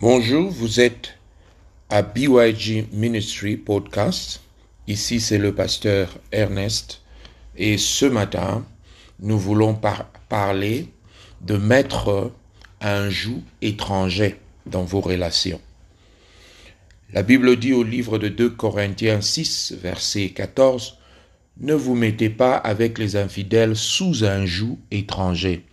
Bonjour, vous êtes à BYG Ministry Podcast. Ici, c'est le pasteur Ernest. Et ce matin, nous voulons parler de mettre un joug étranger dans vos relations. La Bible dit au livre de 2 Corinthiens 6, verset 14, Ne vous mettez pas avec les infidèles sous un joug étranger.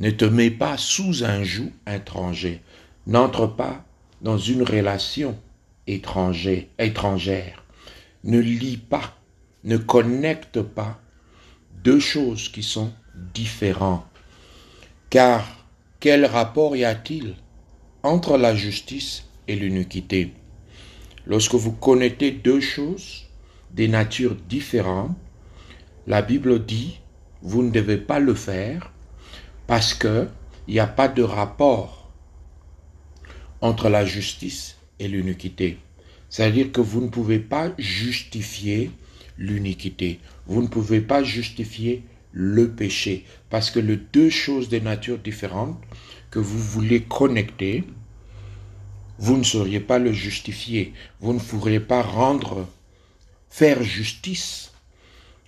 Ne te mets pas sous un joug étranger. N'entre pas dans une relation étrangère, étrangère. Ne lis pas, ne connecte pas deux choses qui sont différentes. Car quel rapport y a-t-il entre la justice et l'iniquité? Lorsque vous connectez deux choses des natures différentes, la Bible dit, vous ne devez pas le faire parce qu'il n'y a pas de rapport entre la justice et l'iniquité. C'est-à-dire que vous ne pouvez pas justifier l'iniquité. Vous ne pouvez pas justifier le péché. Parce que les deux choses de nature différentes que vous voulez connecter, vous ne sauriez pas le justifier. Vous ne pourriez pas rendre, faire justice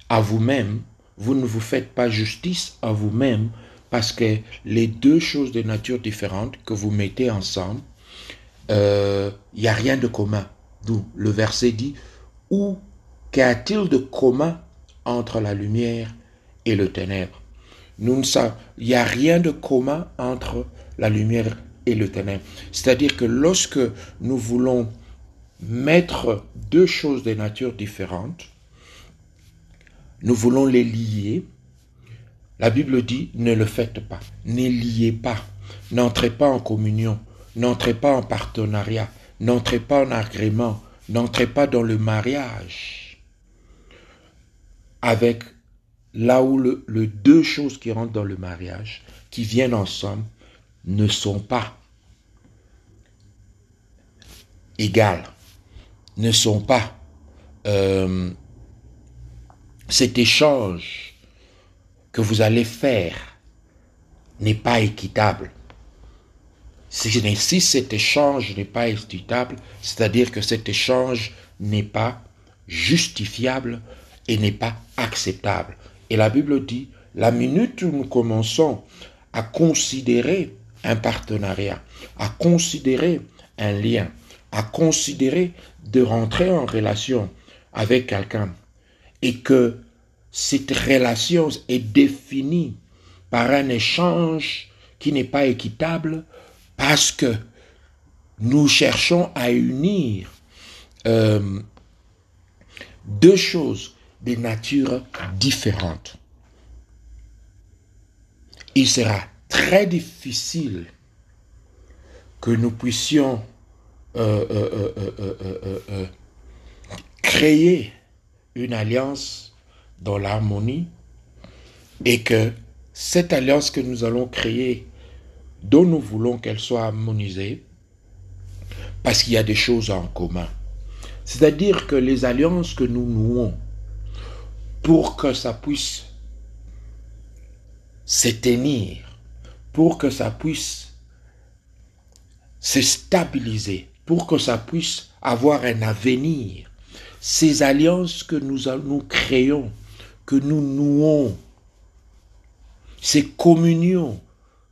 à vous-même. Vous ne vous faites pas justice à vous-même parce que les deux choses de nature différente que vous mettez ensemble, il euh, n'y a rien de commun. D'où le verset dit, où qu'y a-t-il de commun entre la lumière et le ténèbre? Nous ne savons, il n'y a rien de commun entre la lumière et le ténèbre. C'est-à-dire que lorsque nous voulons mettre deux choses de nature différentes, nous voulons les lier, la Bible dit ne le faites pas, ne liez pas, n'entrez pas en communion, n'entrez pas en partenariat, n'entrez pas en agrément, n'entrez pas dans le mariage avec là où le, deux choses qui rentrent dans le mariage, qui viennent ensemble, ne sont pas égales, ne sont pas euh, cet échange que vous allez faire n'est pas équitable. Si, cet échange n'est pas équitable, c'est-à-dire que cet échange n'est pas justifiable et n'est pas acceptable. Et la Bible dit, la minute où nous commençons à considérer un partenariat, à considérer un lien, à considérer de rentrer en relation avec quelqu'un et que cette relation est définie par un échange qui n'est pas équitable parce que nous cherchons à unir euh, deux choses de nature différentes. Il sera très difficile que nous puissions euh, euh, créer une alliance dans l'harmonie et que cette alliance que nous allons créer, dont nous voulons qu'elle soit harmonisée, parce qu'il y a des choses en commun. C'est-à-dire que les alliances que nous nouons, pour que ça puisse s'éteindre, pour que ça puisse se stabiliser, pour que ça puisse avoir un avenir, ces alliances que nous, nous créons, que nous nouons, ces communions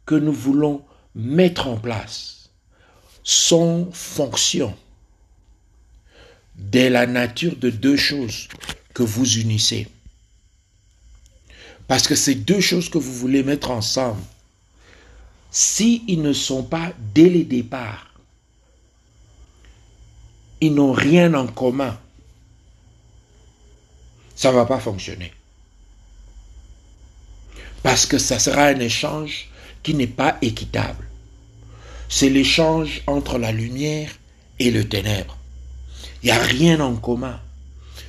que nous voulons mettre en place, sont fonction de la nature de deux choses que vous unissez. Parce que ces deux choses que vous voulez mettre ensemble, s'ils ne sont pas dès le départ, ils n'ont rien en commun, ça ne va pas fonctionner. Parce que ça sera un échange n'est pas équitable. C'est l'échange entre la lumière et le ténèbre. Il n'y a rien en commun.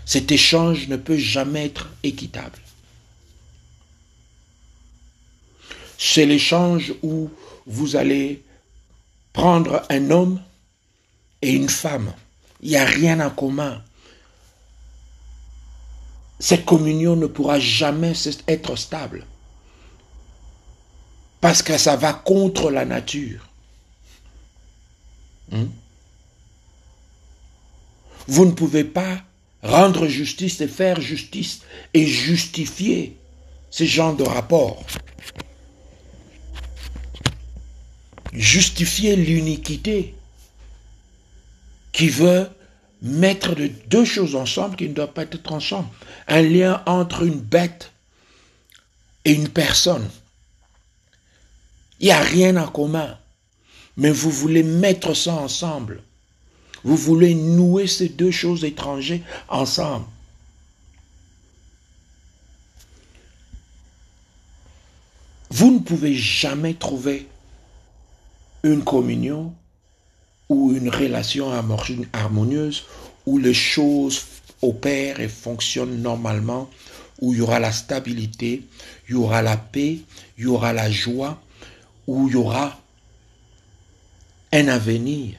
Cet échange ne peut jamais être équitable. C'est l'échange où vous allez prendre un homme et une femme. Il n'y a rien en commun. Cette communion ne pourra jamais être stable. Parce que ça va contre la nature. Hmm? Vous ne pouvez pas rendre justice et faire justice et justifier ce genre de rapport. Justifier l'uniquité qui veut mettre de deux choses ensemble qui ne doivent pas être ensemble. Un lien entre une bête et une personne. Il n'y a rien en commun. Mais vous voulez mettre ça ensemble. Vous voulez nouer ces deux choses étrangères ensemble. Vous ne pouvez jamais trouver une communion ou une relation harmonieuse où les choses opèrent et fonctionnent normalement, où il y aura la stabilité, il y aura la paix, il y aura la joie, où il y aura un avenir,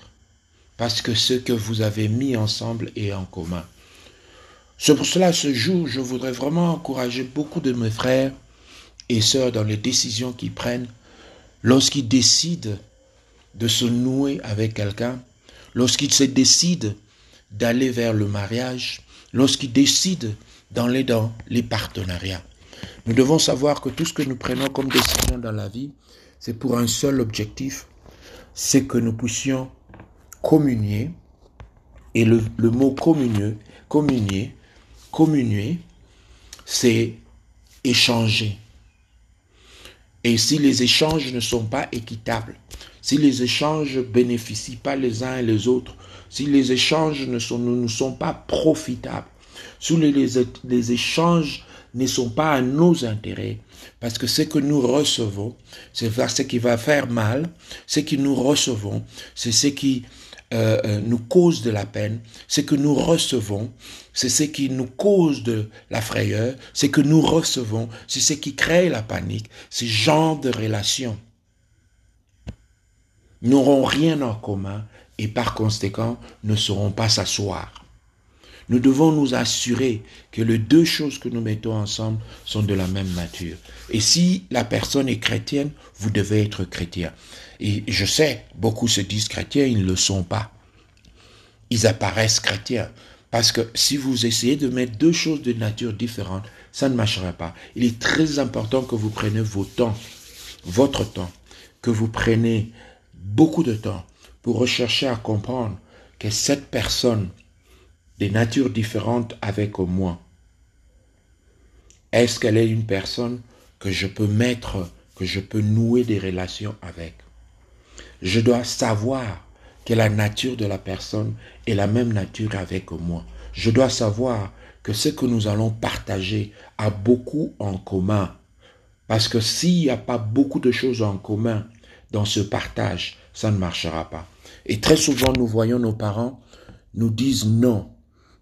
parce que ce que vous avez mis ensemble est en commun. C'est pour cela, ce jour, je voudrais vraiment encourager beaucoup de mes frères et sœurs dans les décisions qu'ils prennent, lorsqu'ils décident de se nouer avec quelqu'un, lorsqu'ils se décident d'aller vers le mariage, lorsqu'ils décident d'aller dans les partenariats. Nous devons savoir que tout ce que nous prenons comme décision dans la vie, c'est pour un seul objectif, c'est que nous puissions communier, et le, mot communier, communier, communier, c'est échanger. Et si les échanges ne sont pas équitables, si les échanges ne bénéficient pas les uns et les autres, si les échanges ne, sont, nous sont pas profitables, si les échanges ne sont pas à nos intérêts, parce que ce que nous recevons, c'est ce qui va faire mal, ce que nous recevons, c'est ce qui euh, euh, nous cause de la peine, ce que nous recevons, c'est ce qui nous cause de la frayeur, ce que nous recevons, c'est ce qui crée la panique, ce genre de relations n'auront rien en commun et par conséquent ne sauront pas s'asseoir. Nous devons nous assurer que les deux choses que nous mettons ensemble sont de la même nature. Et si la personne est chrétienne, vous devez être chrétien. Et je sais, beaucoup se disent chrétiens, ils ne le sont pas. Ils apparaissent chrétiens. Parce que si vous essayez de mettre deux choses de nature différente, ça ne marchera pas. Il est très important que vous preniez vos temps, votre temps, que vous preniez beaucoup de temps pour rechercher à comprendre que cette personne des natures différentes avec moi, est-ce qu'elle est une personne que je peux mettre, que je peux nouer des relations avec? Je dois savoir que la nature de la personne est la même nature avec moi. Je dois savoir que ce que nous allons partager a beaucoup en commun. Parce que s'il n'y a pas beaucoup de choses en commun dans ce partage, ça ne marchera pas. Et très souvent, nous voyons nos parents nous disent non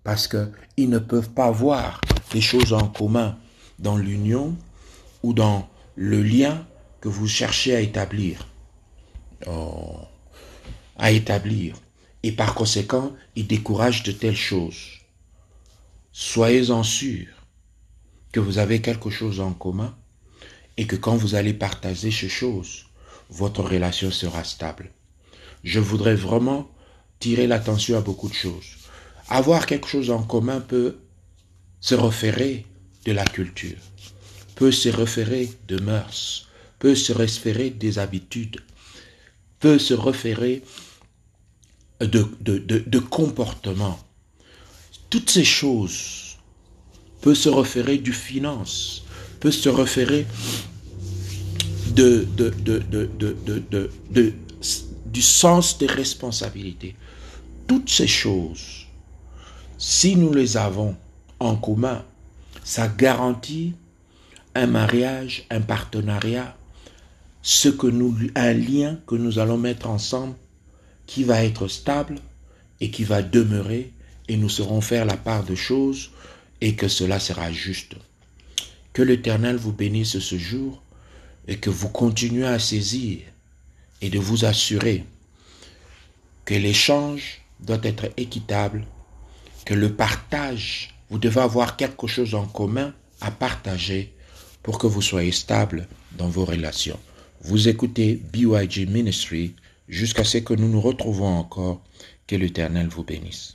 parce qu'ils ne peuvent pas voir des choses en commun dans l'union ou dans le lien que vous cherchez à établir. Oh, à établir. Et par conséquent, ils découragent de telles choses. Soyez-en sûrs que vous avez quelque chose en commun et que quand vous allez partager ces choses, votre relation sera stable. Je voudrais vraiment tirer l'attention à beaucoup de choses. Avoir quelque chose en commun peut se référer de la culture, peut se référer de mœurs, peut se référer des habitudes, peut se référer de, de, de, comportement. Toutes ces choses peuvent se référer du finance, peut se référer de, de, de, du sens des responsabilités. Toutes ces choses si nous les avons en commun, ça garantit un mariage, un partenariat, ce que nous, un lien que nous allons mettre ensemble qui va être stable et qui va demeurer et nous saurons faire la part de choses et que cela sera juste. Que l'Éternel vous bénisse ce jour et que vous continuez à saisir et de vous assurer que l'échange doit être équitable que le partage, vous devez avoir quelque chose en commun à partager pour que vous soyez stable dans vos relations. Vous écoutez BYG Ministry, jusqu'à ce que nous nous retrouvons encore. Que l'Éternel vous bénisse.